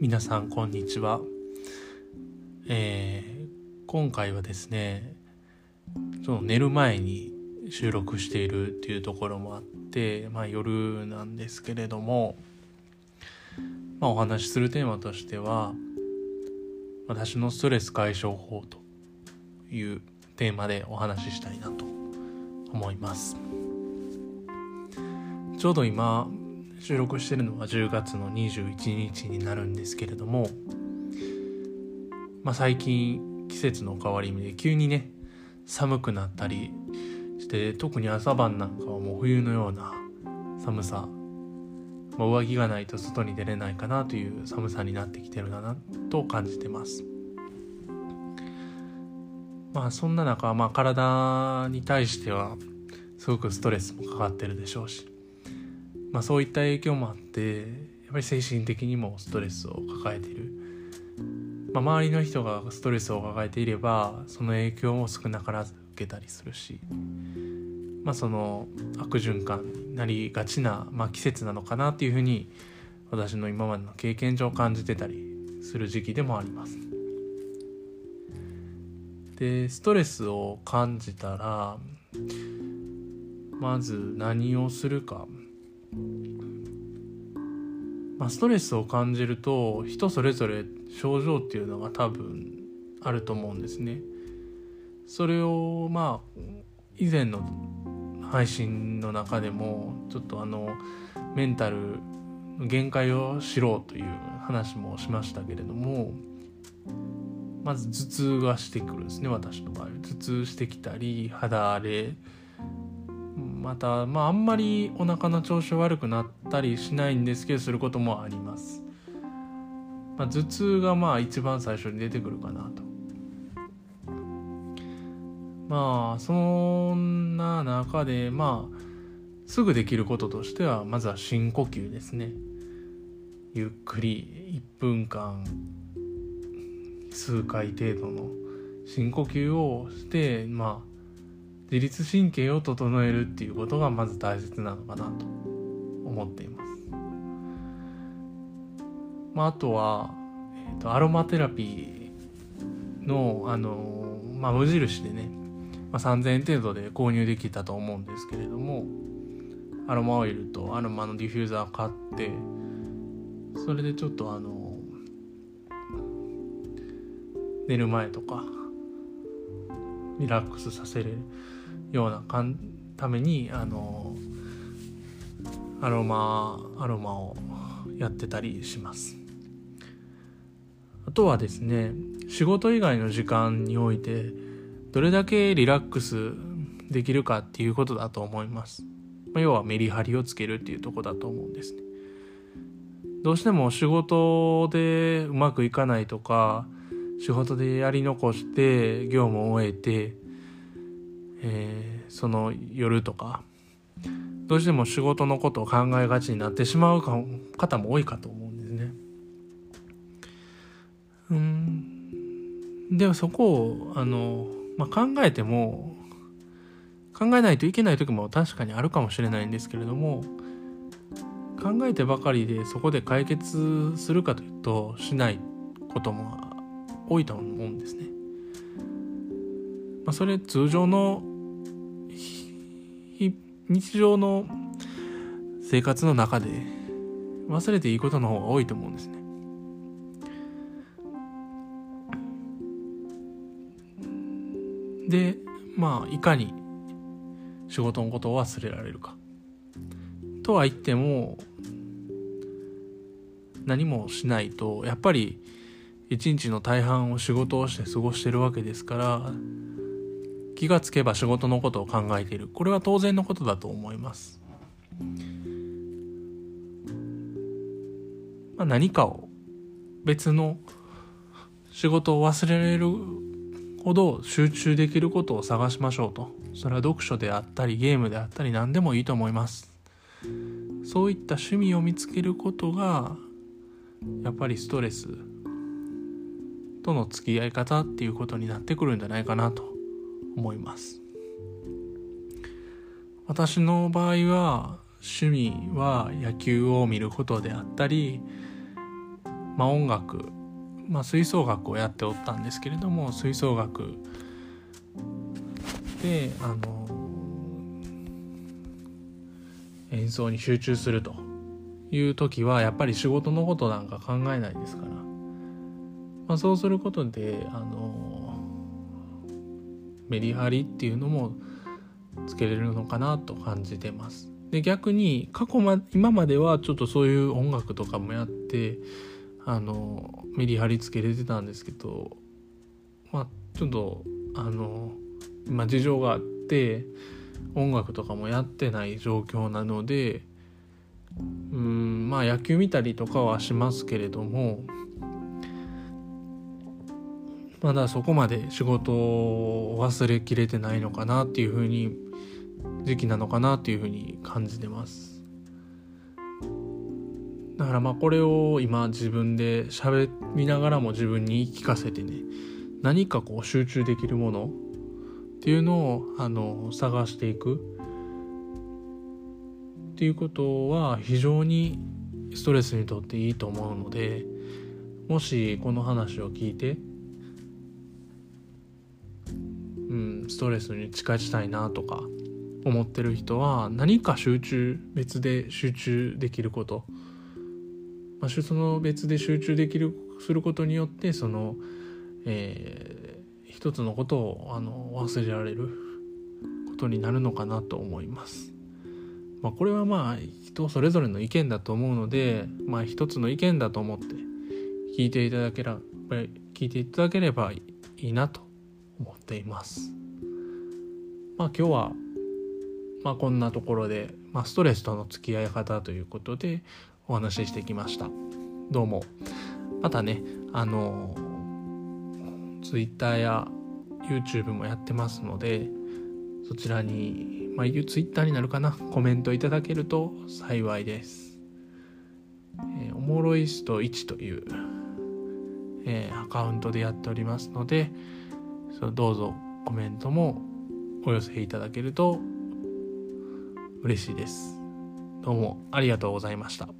皆さんこんにちは、えー、今回はですねその寝る前に収録しているっていうところもあってまあ夜なんですけれどもまあお話しするテーマとしては私のストレス解消法というテーマでお話ししたいなと思います。ちょうど今収録してるのは10月の21日になるんですけれども、まあ、最近季節の変わり目で急にね寒くなったりして特に朝晩なんかはもう冬のような寒さ、まあ、上着がないと外に出れないかなという寒さになってきてるなと感じてます。まあそんな中、まあ、体に対してはすごくストレスもかかってるでしょうしまあ、そういった影響もあってやっぱり精神的にもストレスを抱えている、まあ、周りの人がストレスを抱えていればその影響も少なからず受けたりするし、まあ、その悪循環になりがちな、まあ、季節なのかなっていうふうに私の今までの経験上感じてたりする時期でもあります。でストレスを感じたらまず何をするかまあ、ストレスを感じると人それぞれ症状っていうのが多分あると思うんですね。それをまあ以前の配信の中でもちょっとあのメンタルの限界を知ろうという話もしましたけれどもまず頭痛がしてくるんですね私の場合頭痛してきたり肌荒れまたまああんまりお腹の調子悪くなったりしないんですけどすることもあります、まあ、頭痛がまあ一番最初に出てくるかなと。まあそんな中でまあすぐできることとしてはまずは深呼吸ですね。ゆっくり1分間数回程度の深呼吸をしてまあ自律神経を整えるっていうことがまず大切なのかなと思っています。まあ、あとは、えーと、アロマテラピーの、あのまあ、無印でね、まあ、3000円程度で購入できたと思うんですけれどもアロマオイルとアロマのディフューザーを買ってそれでちょっとあの寝る前とかリラックスさせるようなかんためにあのアロマアロマをやってたりします。あとはですね仕事以外の時間においてどれだけリラックスできるかっていうことだと思います、まあ、要はメリハリをつけるっていうとこだと思うんですね。どうしても仕事でうまくいかないとか仕事でやり残して業務を終えてえー、その夜とかどうしても仕事のことを考えがちになってしまう方も多いかと思うんですね。うんでもそこをあの、まあ、考えても考えないといけない時も確かにあるかもしれないんですけれども考えてばかりでそこで解決するかというとしないことも多いと思うんですね。まあ、それ通常の日常の生活の中で忘れていいことの方が多いと思うんですね。でまあいかに仕事のことを忘れられるか。とは言っても何もしないとやっぱり一日の大半を仕事をして過ごしてるわけですから気がつけば仕事のことを考えている。これは当然のことだと思います、まあ、何かを別の仕事を忘れられるほど集中できることを探しましょうと。それは読書であったりゲームであったり何でもいいと思います。そういった趣味を見つけることがやっぱりストレスとの付き合い方っていうことになってくるんじゃないかなと。思います。私の場合は趣味は野球を見ることであったりまあ、音楽、まあ、吹奏楽をやっておったんですけれども吹奏楽であの演奏に集中するという時はやっぱり仕事のことなんか考えないですから、まあ、そうすることであのメリハリっていうのもつけれるのかなと感じてます。で逆に過去ま今まではちょっとそういう音楽とかもやってあのメリハリつけれてたんですけどまあちょっとあの今事情があって音楽とかもやってない状況なのでうんまあ野球見たりとかはしますけれどもまだそこまで仕事を忘れきれてないのかなっていうふうに時期なのかなっていうふうに感じてます。だからまあこれを今自分で喋りながらも自分に聞かせてね何かこう集中できるものっていうのをあの探していくっていうことは非常にストレスにとっていいと思うのでもしこの話を聞いてストレスに打ち勝ちたいなとか思ってる人は何か集中別で集中できること、まあ、その別で集中できるすることによってその、えー、一つのことをあの忘れられることになるのかなと思います。まあ、これはまあ人それぞれの意見だと思うので、まあ、一つの意見だと思って聞いていただければ聞いていただければいいなと思っています。まあ今日はまあこんなところで、まあ、ストレスとの付き合い方ということでお話ししてきました。どうも。またね、あの、Twitter や YouTube もやってますので、そちらに、まあ、Twitter になるかな、コメントいただけると幸いです。えー、おもろいスト1という、えー、アカウントでやっておりますので、そどうぞコメントもお寄せいただけると嬉しいです。どうもありがとうございました。